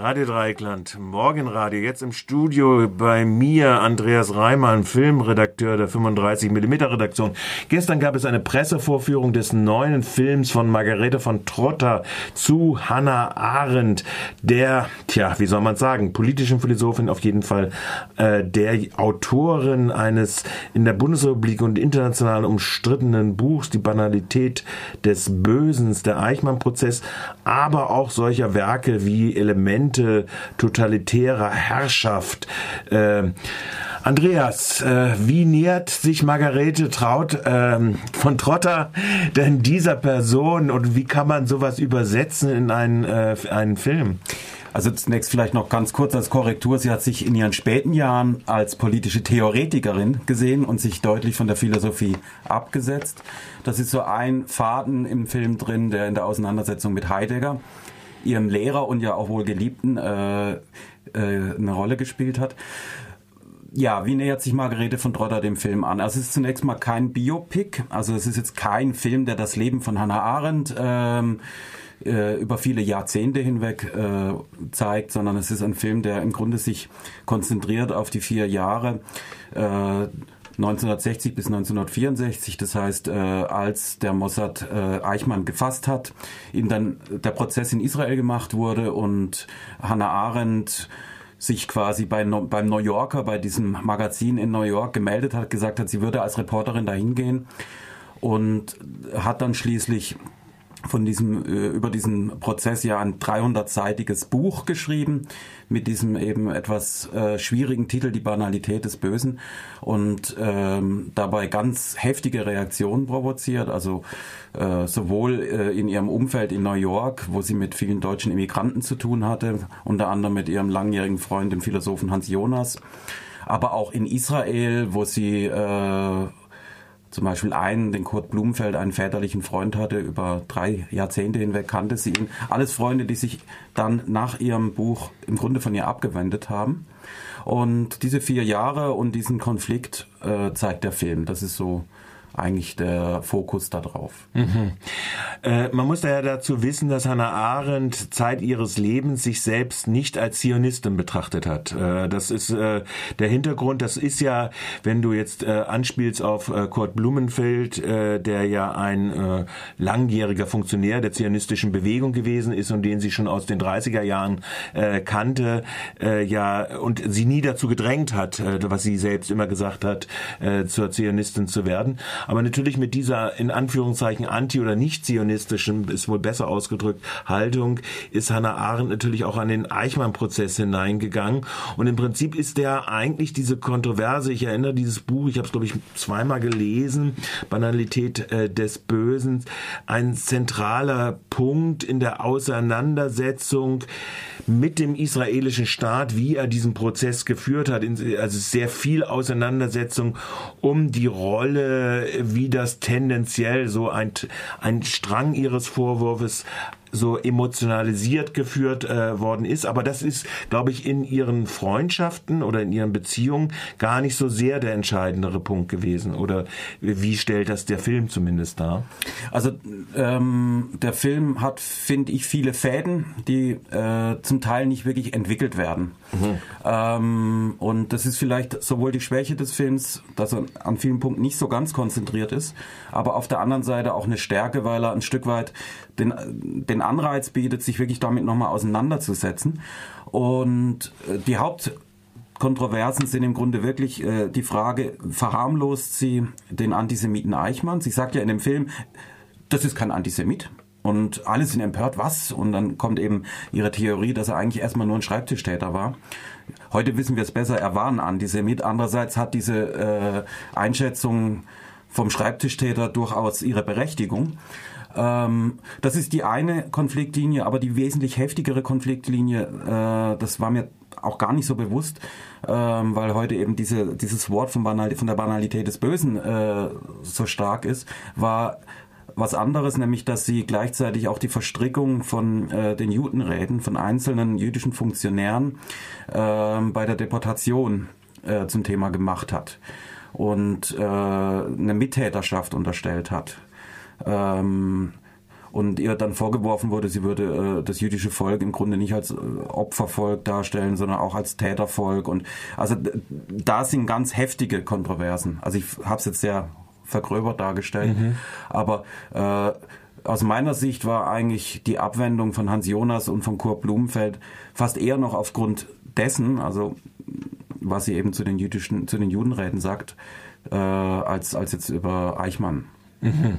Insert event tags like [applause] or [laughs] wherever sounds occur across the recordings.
Radio Dreikland, Morgenradio, jetzt im Studio bei mir, Andreas Reimann, Filmredakteur der 35mm Redaktion. Gestern gab es eine Pressevorführung des neuen Films von Margarete von Trotter zu Hannah Arendt, der, tja, wie soll man sagen, politischen Philosophin auf jeden Fall, äh, der Autorin eines in der Bundesrepublik und international umstrittenen Buchs, Die Banalität des Bösens, der Eichmann-Prozess, aber auch solcher Werke wie Elemente Elemente totalitärer Herrschaft. Äh, Andreas, äh, wie nähert sich Margarete Traut äh, von Trotter denn dieser Person und wie kann man sowas übersetzen in einen, äh, einen Film? Also zunächst vielleicht noch ganz kurz als Korrektur. Sie hat sich in ihren späten Jahren als politische Theoretikerin gesehen und sich deutlich von der Philosophie abgesetzt. Das ist so ein Faden im Film drin, der in der Auseinandersetzung mit Heidegger ihrem Lehrer und ja auch wohl Geliebten äh, äh, eine Rolle gespielt hat. Ja, wie nähert sich Margarete von Trotter dem Film an? Also es ist zunächst mal kein Biopic, also es ist jetzt kein Film, der das Leben von Hannah Arendt ähm, äh, über viele Jahrzehnte hinweg äh, zeigt, sondern es ist ein Film, der im Grunde sich konzentriert auf die vier Jahre äh, 1960 bis 1964, das heißt, äh, als der Mossad äh, Eichmann gefasst hat, ihm dann der Prozess in Israel gemacht wurde und Hannah Arendt sich quasi bei, beim New Yorker, bei diesem Magazin in New York gemeldet hat, gesagt hat, sie würde als Reporterin dahin gehen und hat dann schließlich von diesem, äh, über diesen Prozess ja ein 300-seitiges Buch geschrieben mit diesem eben etwas äh, schwierigen Titel Die Banalität des Bösen und ähm, dabei ganz heftige Reaktionen provoziert, also äh, sowohl äh, in ihrem Umfeld in New York, wo sie mit vielen deutschen Immigranten zu tun hatte, unter anderem mit ihrem langjährigen Freund, dem Philosophen Hans Jonas, aber auch in Israel, wo sie äh, zum Beispiel einen, den Kurt Blumenfeld, einen väterlichen Freund hatte, über drei Jahrzehnte hinweg kannte sie ihn. Alles Freunde, die sich dann nach ihrem Buch im Grunde von ihr abgewendet haben. Und diese vier Jahre und diesen Konflikt äh, zeigt der Film. Das ist so eigentlich der Fokus darauf. Mhm. Äh, man muss ja dazu wissen, dass Hannah Arendt Zeit ihres Lebens sich selbst nicht als Zionistin betrachtet hat. Äh, das ist äh, der Hintergrund. Das ist ja, wenn du jetzt äh, anspielst auf äh, Kurt Blumenfeld, äh, der ja ein langjähriger Funktionär der zionistischen Bewegung gewesen ist und den sie schon aus den 30er Jahren kannte, ja und sie nie dazu gedrängt hat, was sie selbst immer gesagt hat, zur Zionistin zu werden. Aber natürlich mit dieser in Anführungszeichen anti- oder nicht-zionistischen, ist wohl besser ausgedrückt, Haltung ist Hannah Arendt natürlich auch an den Eichmann-Prozess hineingegangen. Und im Prinzip ist der eigentlich diese Kontroverse, ich erinnere dieses Buch, ich habe es glaube ich zweimal gelesen, Banalität äh, des Bösen, ein zentraler Punkt in der Auseinandersetzung mit dem israelischen Staat, wie er diesen Prozess geführt hat. Also sehr viel Auseinandersetzung um die Rolle wie das tendenziell so ein, ein Strang ihres Vorwurfs so emotionalisiert geführt äh, worden ist. Aber das ist, glaube ich, in ihren Freundschaften oder in ihren Beziehungen gar nicht so sehr der entscheidendere Punkt gewesen. Oder wie stellt das der Film zumindest dar? Also ähm, der Film hat, finde ich, viele Fäden, die äh, zum Teil nicht wirklich entwickelt werden. Mhm. Ähm, und das ist vielleicht sowohl die Schwäche des Films, dass er an vielen Punkten nicht so ganz konzentriert ist, aber auf der anderen Seite auch eine Stärke, weil er ein Stück weit den, den Anreiz bietet, sich wirklich damit nochmal auseinanderzusetzen. Und äh, die Hauptkontroversen sind im Grunde wirklich äh, die Frage, verharmlost sie den Antisemiten Eichmann? Sie sagt ja in dem Film, das ist kein Antisemit. Und alle sind empört, was? Und dann kommt eben ihre Theorie, dass er eigentlich erstmal nur ein Schreibtischtäter war. Heute wissen wir es besser, er war ein Antisemit. Andererseits hat diese äh, Einschätzung vom Schreibtischtäter durchaus ihre Berechtigung. Ähm, das ist die eine Konfliktlinie, aber die wesentlich heftigere Konfliktlinie, äh, das war mir auch gar nicht so bewusst, ähm, weil heute eben diese, dieses Wort von, Banal, von der Banalität des Bösen äh, so stark ist, war was anderes, nämlich dass sie gleichzeitig auch die Verstrickung von äh, den Judenräten, von einzelnen jüdischen Funktionären äh, bei der Deportation äh, zum Thema gemacht hat und äh, eine Mittäterschaft unterstellt hat. Ähm, und ihr dann vorgeworfen wurde, sie würde äh, das jüdische Volk im Grunde nicht als äh, Opfervolk darstellen, sondern auch als Tätervolk. Und also da sind ganz heftige Kontroversen. Also ich habe es jetzt sehr vergröbert dargestellt, mhm. aber äh, aus meiner Sicht war eigentlich die Abwendung von Hans Jonas und von Kurt Blumenfeld fast eher noch aufgrund dessen, also was sie eben zu den jüdischen, zu den Judenräten sagt, äh, als, als jetzt über Eichmann. Mhm.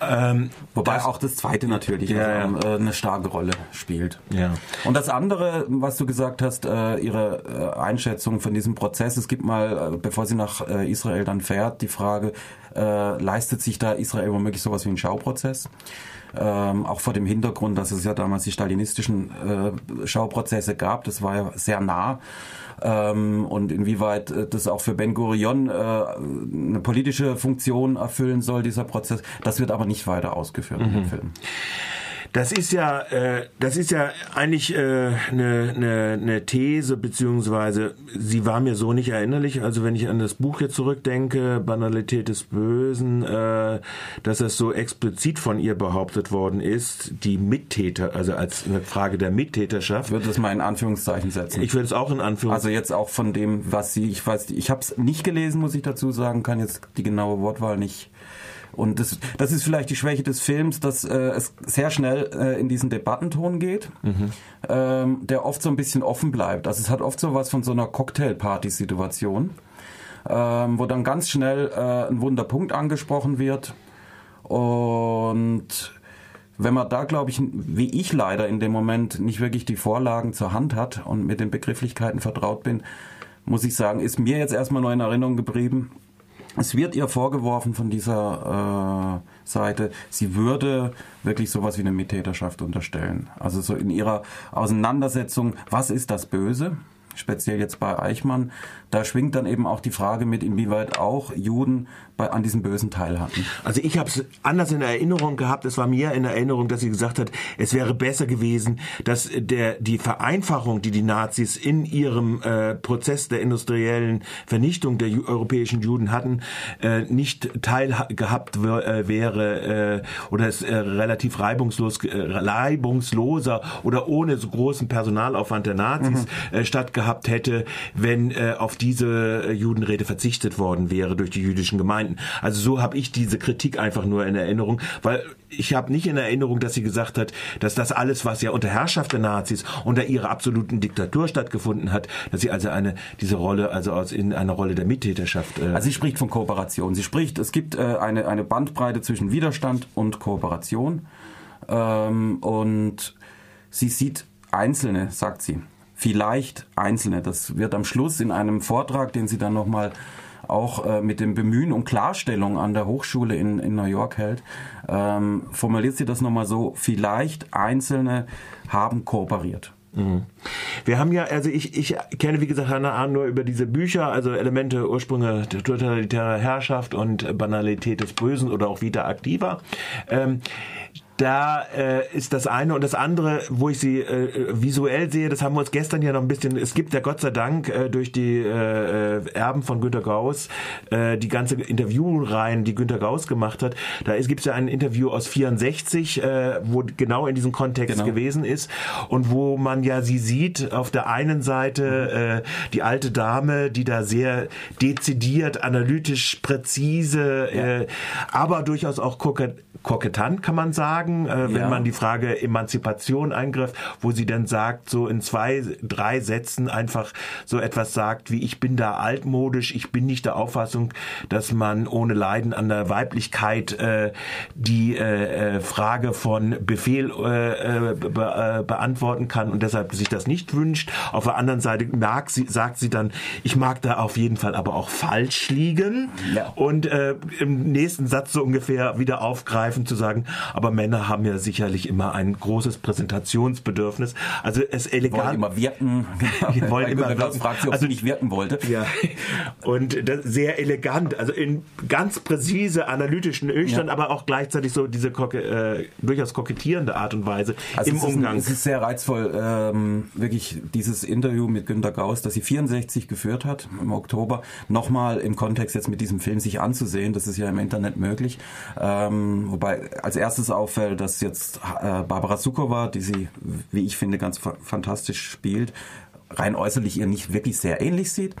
Ähm, Wobei das, auch das zweite natürlich ja, also, ja. Äh, eine starke Rolle spielt. Ja. Und das andere, was du gesagt hast, äh, ihre äh, Einschätzung von diesem Prozess, es gibt mal, bevor sie nach Israel dann fährt, die Frage, leistet sich da Israel womöglich sowas wie ein Schauprozess? Ähm, auch vor dem Hintergrund, dass es ja damals die stalinistischen äh, Schauprozesse gab, das war ja sehr nah ähm, und inwieweit äh, das auch für Ben Gurion äh, eine politische Funktion erfüllen soll, dieser Prozess. Das wird aber nicht weiter ausgeführt mhm. in dem. Film. Das ist ja, äh, das ist ja eigentlich eine äh, ne, ne, ne These beziehungsweise sie war mir so nicht erinnerlich. Also wenn ich an das Buch jetzt zurückdenke, Banalität des Bösen, äh, dass das so explizit von ihr behauptet worden ist, die Mittäter, also als eine Frage der Mittäterschaft. Ich würde es mal in Anführungszeichen setzen. Ich würde es auch in Anführungszeichen. Also jetzt auch von dem, was sie, ich weiß, ich habe es nicht gelesen, muss ich dazu sagen, kann jetzt die genaue Wortwahl nicht und das, das ist vielleicht die Schwäche des Films, dass äh, es sehr schnell äh, in diesen Debattenton geht, mhm. ähm, der oft so ein bisschen offen bleibt. Also es hat oft so was von so einer Cocktailparty-Situation, ähm, wo dann ganz schnell äh, ein Wunderpunkt angesprochen wird. Und wenn man da, glaube ich, wie ich leider in dem Moment nicht wirklich die Vorlagen zur Hand hat und mit den Begrifflichkeiten vertraut bin, muss ich sagen, ist mir jetzt erstmal nur in Erinnerung geblieben, es wird ihr vorgeworfen von dieser äh, Seite, sie würde wirklich sowas wie eine Mittäterschaft unterstellen. Also so in ihrer Auseinandersetzung, was ist das Böse? Speziell jetzt bei Eichmann, da schwingt dann eben auch die Frage mit, inwieweit auch Juden bei, an diesem Bösen teilhatten. Also ich habe es anders in Erinnerung gehabt. Es war mir in Erinnerung, dass sie gesagt hat, es wäre besser gewesen, dass der die Vereinfachung, die die Nazis in ihrem äh, Prozess der industriellen Vernichtung der europäischen Juden hatten, äh, nicht teilgehabt äh, wäre äh, oder es äh, relativ reibungslos, äh, reibungsloser oder ohne so großen Personalaufwand der Nazis mhm. äh, stattgehabt hätte, wenn äh, auf diese äh, Judenrede verzichtet worden wäre durch die jüdischen Gemeinden. Also so habe ich diese Kritik einfach nur in Erinnerung, weil ich habe nicht in Erinnerung, dass sie gesagt hat, dass das alles, was ja unter Herrschaft der Nazis, unter ihrer absoluten Diktatur stattgefunden hat, dass sie also eine diese Rolle, also aus in einer Rolle der Mittäterschaft. Äh also sie spricht von Kooperation. Sie spricht, es gibt äh, eine eine Bandbreite zwischen Widerstand und Kooperation ähm, und sie sieht Einzelne, sagt sie vielleicht Einzelne. Das wird am Schluss in einem Vortrag, den sie dann nochmal auch äh, mit dem Bemühen um Klarstellung an der Hochschule in, in New York hält, ähm, formuliert sie das nochmal so, vielleicht Einzelne haben kooperiert. Mhm. Wir haben ja, also ich, ich kenne wie gesagt Hannah Arndt nur über diese Bücher, also Elemente, Ursprünge totalitärer Herrschaft und Banalität des Bösen oder auch Vita Activa. Ähm, da äh, ist das eine und das andere, wo ich sie äh, visuell sehe, das haben wir uns gestern ja noch ein bisschen, es gibt ja Gott sei Dank äh, durch die äh, Erben von Günter Gauss äh, die ganze Interviewreihen, die Günter Gauss gemacht hat. Da gibt es ja ein Interview aus 64, äh, wo genau in diesem Kontext genau. gewesen ist und wo man ja sie sieht, auf der einen Seite äh, die alte Dame, die da sehr dezidiert, analytisch, präzise, ja. äh, aber durchaus auch kokett kokettant, kann man sagen, äh, wenn ja. man die Frage Emanzipation eingreift, wo sie dann sagt, so in zwei, drei Sätzen einfach so etwas sagt, wie ich bin da altmodisch, ich bin nicht der Auffassung, dass man ohne Leiden an der Weiblichkeit äh, die äh, äh Frage von Befehl äh, äh, be äh, beantworten kann und deshalb sich das nicht wünscht. Auf der anderen Seite mag sie, sagt sie dann, ich mag da auf jeden Fall aber auch falsch liegen ja. und äh, im nächsten Satz so ungefähr wieder aufgreifen, ergreifend zu sagen, aber Männer haben ja sicherlich immer ein großes Präsentationsbedürfnis. Also es elegant. Wollen immer wirken. [laughs] Die wollen immer wirken. fragt sie, also nicht wirken wollte. [laughs] Ja. Und sehr elegant, also in ganz präzise, analytischen Nüchtern, ja. aber auch gleichzeitig so diese äh, durchaus kokettierende Art und Weise also im es Umgang. Ein, es ist sehr reizvoll, ähm, wirklich dieses Interview mit Günter Gauss, das sie 64 geführt hat im Oktober, nochmal im Kontext jetzt mit diesem Film sich anzusehen. Das ist ja im Internet möglich. Ähm, wobei als erstes auffällt, dass jetzt äh, Barbara Sukowa, die sie, wie ich finde, ganz fa fantastisch spielt, rein äußerlich ihr nicht wirklich sehr ähnlich sieht,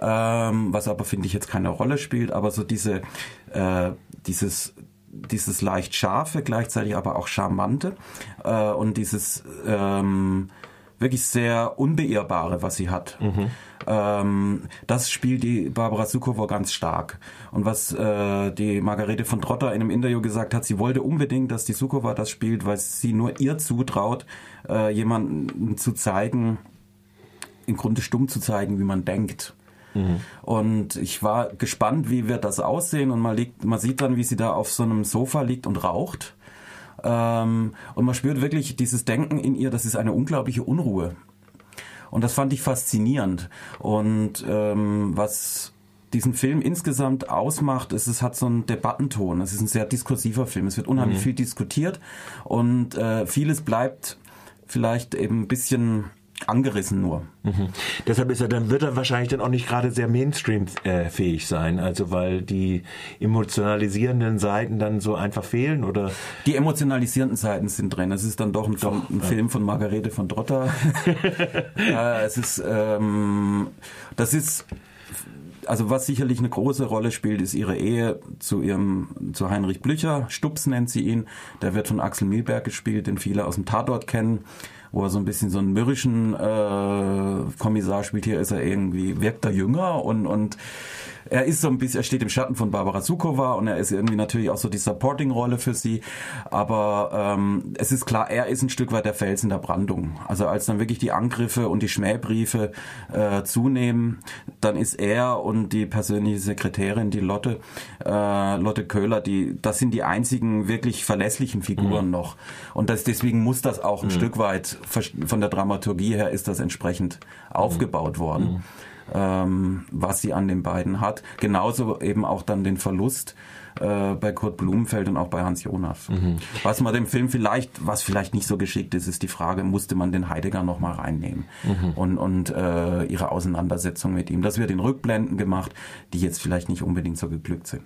ähm, was aber finde ich jetzt keine Rolle spielt, aber so diese äh, dieses dieses leicht scharfe, gleichzeitig aber auch charmante äh, und dieses ähm, wirklich sehr unbeirrbare, was sie hat. Mhm. Ähm, das spielt die Barbara Sukowa ganz stark. Und was äh, die Margarete von Trotter in einem Interview gesagt hat, sie wollte unbedingt, dass die Sukowa das spielt, weil sie nur ihr zutraut, äh, jemanden zu zeigen, im Grunde stumm zu zeigen, wie man denkt. Mhm. Und ich war gespannt, wie wird das aussehen. Und man, liegt, man sieht dann, wie sie da auf so einem Sofa liegt und raucht. Ähm, und man spürt wirklich dieses Denken in ihr, das ist eine unglaubliche Unruhe. Und das fand ich faszinierend. Und ähm, was diesen Film insgesamt ausmacht, ist, es hat so einen Debattenton. Es ist ein sehr diskursiver Film. Es wird unheimlich mhm. viel diskutiert und äh, vieles bleibt vielleicht eben ein bisschen angerissen nur. Mhm. Deshalb ist er dann wird er wahrscheinlich dann auch nicht gerade sehr Mainstream äh, fähig sein, also weil die emotionalisierenden Seiten dann so einfach fehlen oder die emotionalisierenden Seiten sind drin. Es ist dann doch ein, doch, ein ja. Film von Margarete von Drotter. [laughs] ja, es ist ähm, das ist also was sicherlich eine große Rolle spielt, ist ihre Ehe zu ihrem zu Heinrich Blücher. Stups nennt sie ihn. Der wird von Axel Milberg gespielt, den viele aus dem Tatort kennen wo er so ein bisschen so einen mürrischen äh, Kommissar spielt. Hier ist er irgendwie, wirkt er jünger und, und er ist so ein bisschen, er steht im Schatten von Barbara Sukowa und er ist irgendwie natürlich auch so die Supporting-Rolle für sie. Aber ähm, es ist klar, er ist ein Stück weit der Fels in der Brandung. Also als dann wirklich die Angriffe und die Schmähbriefe äh, zunehmen, dann ist er und die persönliche Sekretärin, die Lotte, äh, Lotte Köhler, die, das sind die einzigen wirklich verlässlichen Figuren mhm. noch. Und das, deswegen muss das auch ein mhm. Stück weit von der Dramaturgie her ist das entsprechend mhm. aufgebaut worden. Mhm ähm, was sie an den beiden hat. Genauso eben auch dann den Verlust äh, bei Kurt Blumenfeld und auch bei Hans Jonas. Mhm. Was man dem Film vielleicht, was vielleicht nicht so geschickt ist, ist die Frage, musste man den Heidegger nochmal reinnehmen mhm. und, und äh, ihre Auseinandersetzung mit ihm. Das wird in Rückblenden gemacht, die jetzt vielleicht nicht unbedingt so geglückt sind.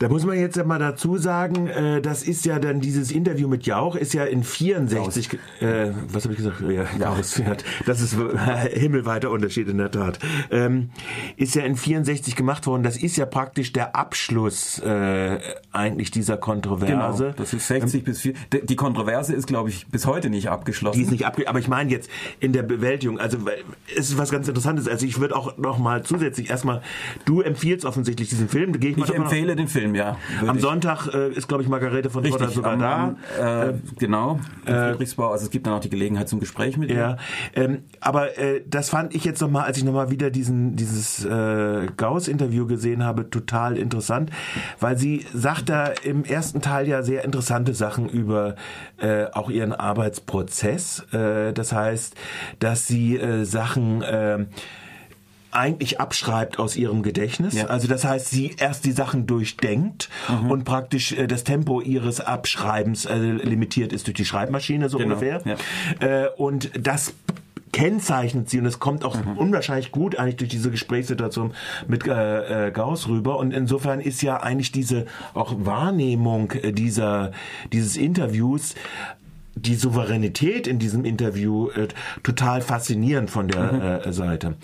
Da muss man jetzt mal dazu sagen, äh, das ist ja dann dieses Interview mit Jauch ist ja in 64, äh, was habe ich gesagt? Ja, Jaus. Ja, das ist [laughs] himmelweiter Unterschied in der Tat. Ähm, ist ja in 64 gemacht worden. Das ist ja praktisch der Abschluss äh, eigentlich dieser Kontroverse. Genau, das ist 60 ähm, bis 4. Die Kontroverse ist, glaube ich, bis heute nicht abgeschlossen. Die ist nicht abgeschlossen, aber ich meine jetzt in der Bewältigung. Also es ist was ganz Interessantes. Also ich würde auch noch mal zusätzlich erstmal, du empfiehlst offensichtlich diesen Film. ich, ich empfehle den Film. Film, ja. Am Sonntag äh, ist, glaube ich, Margarete von Richtig, sogar am, da. Am, äh, genau, in äh, Friedrichsbau. Also es gibt dann auch die Gelegenheit zum Gespräch mit ihr. Ja, ähm, aber äh, das fand ich jetzt nochmal, als ich nochmal wieder diesen, dieses äh, Gauss-Interview gesehen habe, total interessant, weil sie sagt da im ersten Teil ja sehr interessante Sachen über äh, auch ihren Arbeitsprozess. Äh, das heißt, dass sie äh, Sachen äh, eigentlich abschreibt aus ihrem Gedächtnis. Ja. Also das heißt, sie erst die Sachen durchdenkt mhm. und praktisch äh, das Tempo ihres Abschreibens äh, limitiert ist durch die Schreibmaschine so genau. ungefähr. Ja. Äh, und das kennzeichnet sie und es kommt auch mhm. unwahrscheinlich gut eigentlich durch diese Gesprächssituation mit äh, äh, Gauss rüber und insofern ist ja eigentlich diese auch Wahrnehmung äh, dieser dieses Interviews die Souveränität in diesem Interview äh, total faszinierend von der mhm. äh, Seite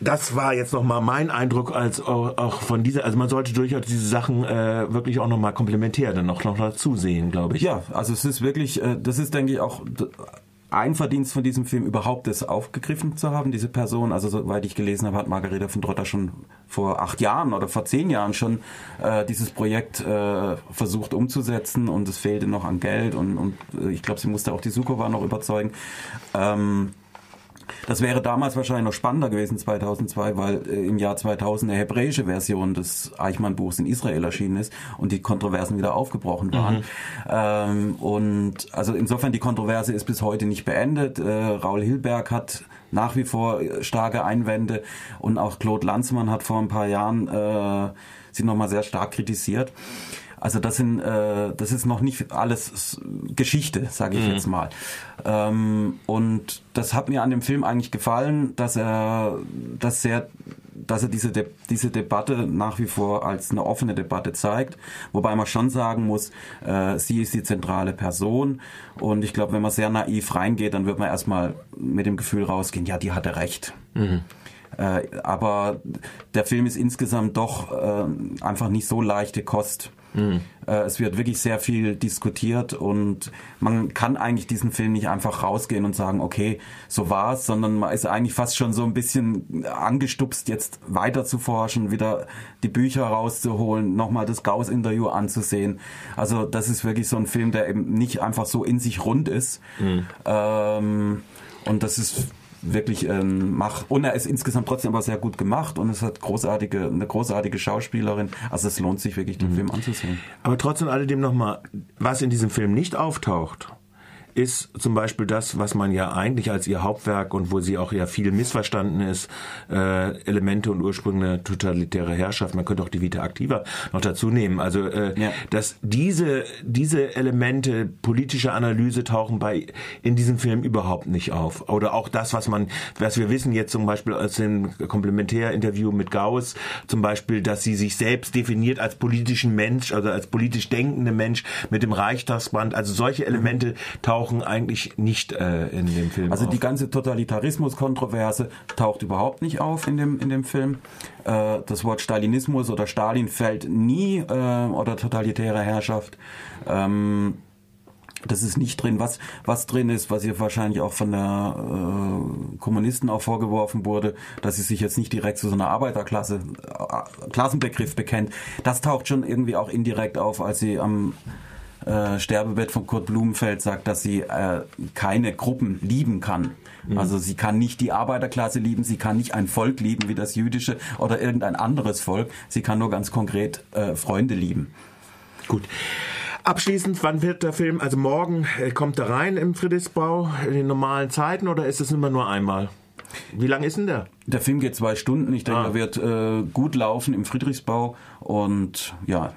das war jetzt nochmal mein Eindruck als auch, von dieser, also man sollte durchaus diese Sachen äh, wirklich auch nochmal komplementär dann noch, noch dazu sehen, glaube ich. Ja, also es ist wirklich, äh, das ist denke ich auch ein Verdienst von diesem Film überhaupt das aufgegriffen zu haben, diese Person. Also soweit ich gelesen habe, hat Margareta von Trotter schon vor acht Jahren oder vor zehn Jahren schon äh, dieses Projekt äh, versucht umzusetzen und es fehlte noch an Geld und, und äh, ich glaube, sie musste auch die Sukowa noch überzeugen. Ähm, das wäre damals wahrscheinlich noch spannender gewesen, 2002, weil äh, im Jahr 2000 eine hebräische Version des Eichmann-Buchs in Israel erschienen ist und die Kontroversen wieder aufgebrochen waren. Mhm. Ähm, und also insofern die Kontroverse ist bis heute nicht beendet. Äh, Raul Hilberg hat nach wie vor starke Einwände und auch Claude Lanzmann hat vor ein paar Jahren äh, sie nochmal sehr stark kritisiert. Also das sind, äh, das ist noch nicht alles Geschichte, sage ich mhm. jetzt mal. Ähm, und das hat mir an dem Film eigentlich gefallen, dass er, dass sehr dass er diese, De diese Debatte nach wie vor als eine offene Debatte zeigt, wobei man schon sagen muss, äh, sie ist die zentrale Person und ich glaube, wenn man sehr naiv reingeht, dann wird man erstmal mit dem Gefühl rausgehen, ja, die hatte recht. Mhm. Äh, aber der Film ist insgesamt doch äh, einfach nicht so leichte Kost. Mhm. Äh, es wird wirklich sehr viel diskutiert und man kann eigentlich diesen Film nicht einfach rausgehen und sagen, okay, so war's, sondern man ist eigentlich fast schon so ein bisschen angestupst, jetzt weiter zu forschen, wieder die Bücher rauszuholen, nochmal das Gauss-Interview anzusehen. Also das ist wirklich so ein Film, der eben nicht einfach so in sich rund ist. Mhm. Ähm, und das ist wirklich ähm, macht. Und er ist insgesamt trotzdem aber sehr gut gemacht und es hat großartige, eine großartige Schauspielerin. Also es lohnt sich wirklich, den mhm. Film anzusehen. Aber trotzdem alledem nochmal, was in diesem Film nicht auftaucht, ist zum Beispiel das, was man ja eigentlich als ihr Hauptwerk und wo sie auch ja viel missverstanden ist, äh, Elemente und Ursprünge totalitäre Herrschaft. Man könnte auch die Vita Activa noch dazu nehmen. Also äh, ja. dass diese diese Elemente politischer Analyse tauchen bei in diesem Film überhaupt nicht auf. Oder auch das, was man, was wir wissen jetzt zum Beispiel aus dem Komplementärinterview mit Gauss, zum Beispiel, dass sie sich selbst definiert als politischen Mensch, also als politisch denkende Mensch mit dem Reichstagsband. Also solche Elemente tauchen tauchen eigentlich nicht äh, in dem Film Also auf. die ganze Totalitarismus-Kontroverse taucht überhaupt nicht auf in dem, in dem Film. Äh, das Wort Stalinismus oder Stalin fällt nie äh, oder totalitäre Herrschaft. Ähm, das ist nicht drin. Was, was drin ist, was ihr wahrscheinlich auch von der äh, Kommunisten auch vorgeworfen wurde, dass sie sich jetzt nicht direkt zu so einer Arbeiterklasse, äh, Klassenbegriff bekennt. Das taucht schon irgendwie auch indirekt auf, als sie am äh, Sterbebett von Kurt Blumenfeld sagt, dass sie äh, keine Gruppen lieben kann. Mhm. Also sie kann nicht die Arbeiterklasse lieben, sie kann nicht ein Volk lieben wie das jüdische oder irgendein anderes Volk. Sie kann nur ganz konkret äh, Freunde lieben. Gut. Abschließend, wann wird der Film, also morgen äh, kommt er rein im Friedrichsbau in den normalen Zeiten oder ist es immer nur einmal? Wie lang ist denn der? Der Film geht zwei Stunden. Ich denke, ah. er wird äh, gut laufen im Friedrichsbau. Und ja,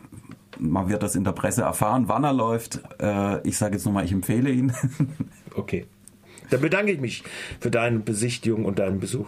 man wird das in der Presse erfahren, wann er läuft. Äh, ich sage jetzt nochmal, ich empfehle ihn. [laughs] okay. Dann bedanke ich mich für deine Besichtigung und deinen Besuch.